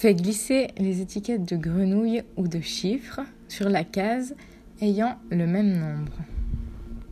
Fais glisser les étiquettes de grenouilles ou de chiffres sur la case ayant le même nombre.